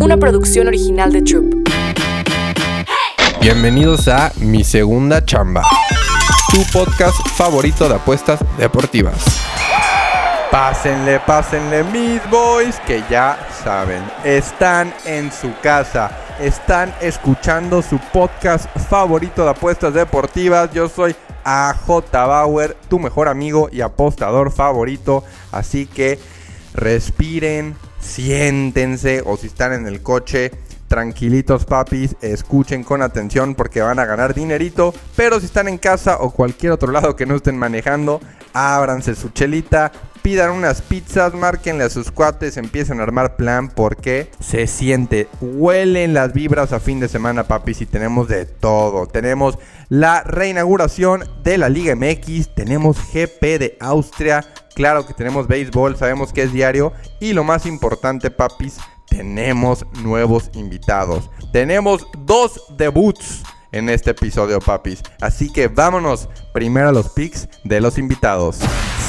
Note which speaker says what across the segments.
Speaker 1: una producción original de Troop.
Speaker 2: Bienvenidos a Mi Segunda Chamba, tu podcast favorito de apuestas deportivas. Pásenle, pásenle, mis boys, que ya saben, están en su casa, están escuchando su podcast favorito de apuestas deportivas. Yo soy AJ Bauer, tu mejor amigo y apostador favorito. Así que respiren, siéntense o si están en el coche, tranquilitos papis, escuchen con atención porque van a ganar dinerito. Pero si están en casa o cualquier otro lado que no estén manejando, ábranse su chelita, pidan unas pizzas, márquenle a sus cuates, empiecen a armar plan porque se siente, huelen las vibras a fin de semana, papis, y tenemos de todo. Tenemos la reinauguración de la Liga MX, tenemos GP de Austria, claro que tenemos béisbol, sabemos que es diario, y lo más importante, papis, tenemos nuevos invitados. Tenemos dos debuts en este episodio, papis. Así que vámonos primero a los picks de los invitados.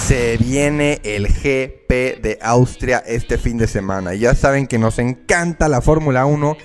Speaker 2: Se viene el GP de Austria este fin de semana. Ya saben que nos encanta la Fórmula 1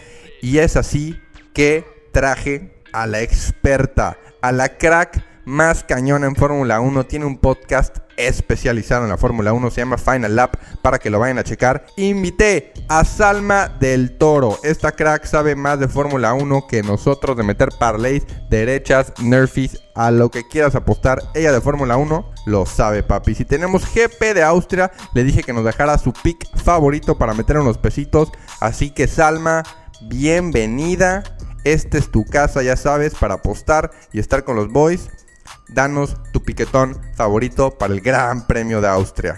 Speaker 2: y es así que traje a la experta, a la crack más cañona en Fórmula 1. Tiene un podcast especializado en la Fórmula 1, se llama Final Lap, para que lo vayan a checar. Invité a Salma del Toro. Esta crack sabe más de Fórmula 1 que nosotros de meter parlays, derechas, nerfies, a lo que quieras apostar. Ella de Fórmula 1 lo sabe, papi. Si tenemos GP de Austria, le dije que nos dejara su pick favorito para meter unos pesitos. Así que Salma, bienvenida. Esta es tu casa, ya sabes, para apostar y estar con los boys danos tu piquetón favorito para el Gran Premio de Austria.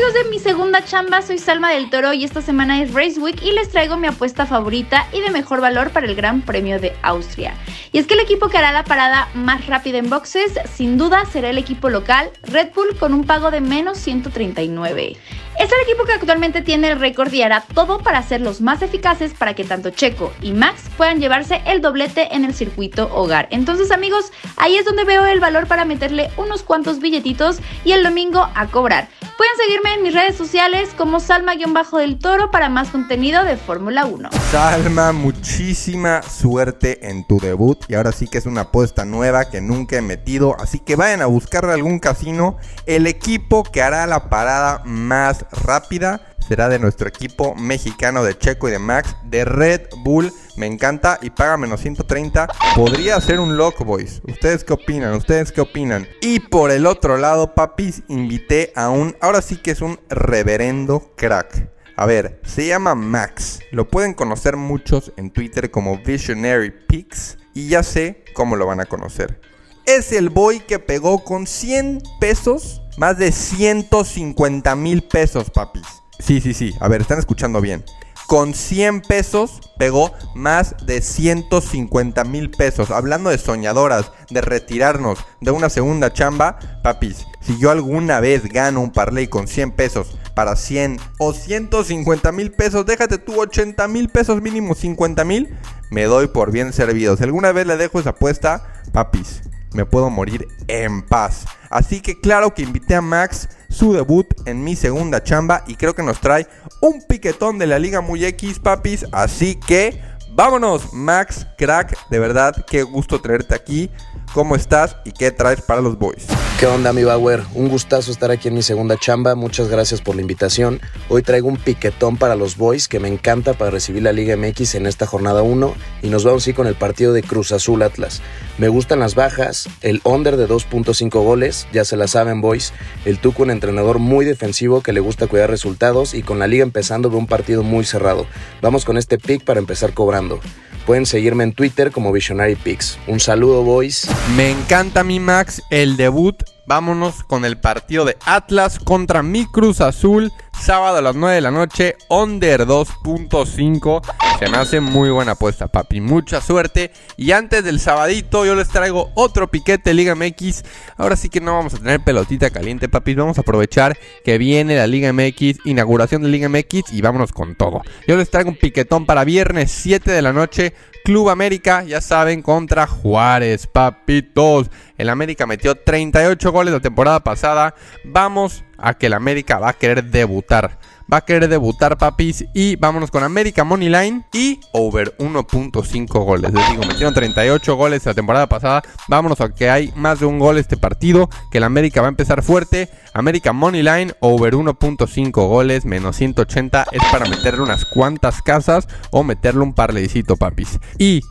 Speaker 3: Amigos de mi segunda chamba, soy Salma del Toro y esta semana es Race Week y les traigo mi apuesta favorita y de mejor valor para el Gran Premio de Austria. Y es que el equipo que hará la parada más rápida en boxes sin duda será el equipo local Red Bull con un pago de menos 139. Es el equipo que actualmente tiene el récord y hará todo para ser los más eficaces para que tanto Checo y Max puedan llevarse el doblete en el circuito hogar. Entonces amigos, ahí es donde veo el valor para meterle unos cuantos billetitos y el domingo a cobrar. Pueden seguirme en mis redes sociales como Salma-del Toro para más contenido de Fórmula 1.
Speaker 2: Salma, muchísima suerte en tu debut. Y ahora sí que es una apuesta nueva que nunca he metido. Así que vayan a buscarle algún casino. El equipo que hará la parada más rápida será de nuestro equipo mexicano de Checo y de Max de Red Bull. Me encanta y paga menos 130. Podría ser un lock, boys. ¿Ustedes qué opinan? ¿Ustedes qué opinan? Y por el otro lado, papis, invité a un, ahora sí que es un reverendo crack. A ver, se llama Max. Lo pueden conocer muchos en Twitter como Visionary Pix. Y ya sé cómo lo van a conocer. Es el boy que pegó con 100 pesos más de 150 mil pesos, papis. Sí, sí, sí. A ver, están escuchando bien. Con 100 pesos pegó más de 150 mil pesos. Hablando de soñadoras, de retirarnos de una segunda chamba, papis, si yo alguna vez gano un parlay con 100 pesos para 100 o 150 mil pesos, déjate tú 80 mil pesos mínimo 50 mil, me doy por bien servido. Si alguna vez le dejo esa apuesta, papis, me puedo morir en paz. Así que claro que invité a Max su debut en mi segunda chamba y creo que nos trae un piquetón de la Liga Muy X, papis. Así que vámonos, Max, crack, de verdad, qué gusto tenerte aquí. ¿Cómo estás y qué traes para los boys?
Speaker 4: ¿Qué onda, mi Bauer? Un gustazo estar aquí en mi segunda chamba. Muchas gracias por la invitación. Hoy traigo un piquetón para los boys que me encanta para recibir la Liga MX en esta jornada 1 y nos vamos a con el partido de Cruz Azul Atlas. Me gustan las bajas, el under de 2.5 goles, ya se la saben, boys. El Tuco, un entrenador muy defensivo que le gusta cuidar resultados y con la liga empezando de un partido muy cerrado. Vamos con este pick para empezar cobrando. Pueden seguirme en Twitter como Visionary. Un saludo, boys.
Speaker 2: Me encanta mi Max, el debut. Vámonos con el partido de Atlas contra mi Cruz Azul. Sábado a las 9 de la noche, under 2.5. Se me hace muy buena apuesta, papi. Mucha suerte. Y antes del sabadito, yo les traigo otro piquete Liga MX. Ahora sí que no vamos a tener pelotita caliente, papi. Vamos a aprovechar que viene la Liga MX, inauguración de Liga MX y vámonos con todo. Yo les traigo un piquetón para viernes 7 de la noche. Club América, ya saben, contra Juárez, papitos. El América metió 38 goles la temporada pasada. Vamos a que el América va a querer debutar. va a querer debutar, papis. Y vámonos con América Money Line y over 1.5 goles. Les digo, metieron 38 goles la temporada pasada. Vámonos a que hay más de un gol este partido. Que el América va a empezar fuerte. América Money Line, over 1.5 goles, menos 180. Es para meterle unas cuantas casas o meterle un parlecito, papis. Y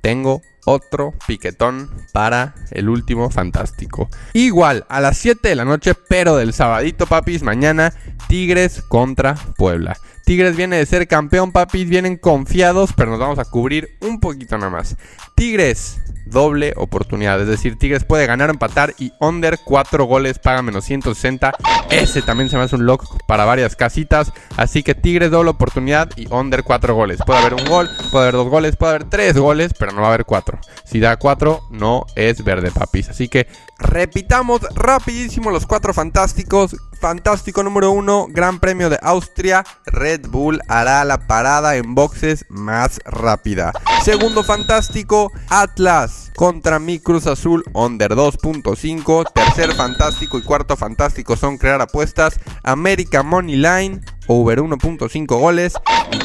Speaker 2: tengo otro piquetón para el último fantástico. Igual a las 7 de la noche, pero del sabadito, papis, mañana Tigres contra Puebla. Tigres viene de ser campeón, papis, vienen confiados, pero nos vamos a cubrir un poquito nada más. Tigres, doble oportunidad, es decir, Tigres puede ganar empatar y under 4 goles paga menos 160. Ese también se me hace un lock para varias casitas, así que Tigres doble oportunidad y under 4 goles. Puede haber un gol, puede haber dos goles, puede haber tres goles, pero no va a haber 4. Si da 4, no es verde, papis. Así que repitamos rapidísimo los cuatro fantásticos. Fantástico número 1, Gran Premio de Austria. Red Bull hará la parada en boxes más rápida. Segundo fantástico, Atlas contra mi Cruz Azul under 2.5. Tercer fantástico y cuarto fantástico son crear apuestas. América Money Line over 1.5 goles.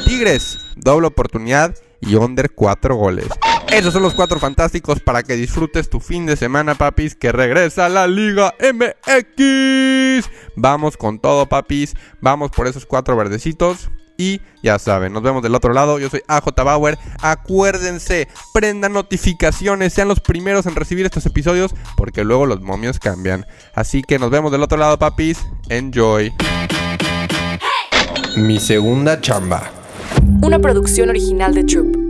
Speaker 2: Tigres, doble oportunidad y under 4 goles. Esos son los cuatro fantásticos para que disfrutes tu fin de semana, papis, que regresa a la Liga MX. Vamos con todo, papis. Vamos por esos cuatro verdecitos. Y ya saben, nos vemos del otro lado. Yo soy AJ Bauer. Acuérdense, prendan notificaciones, sean los primeros en recibir estos episodios, porque luego los momios cambian. Así que nos vemos del otro lado, papis. Enjoy.
Speaker 1: Mi segunda chamba. Una producción original de Troop.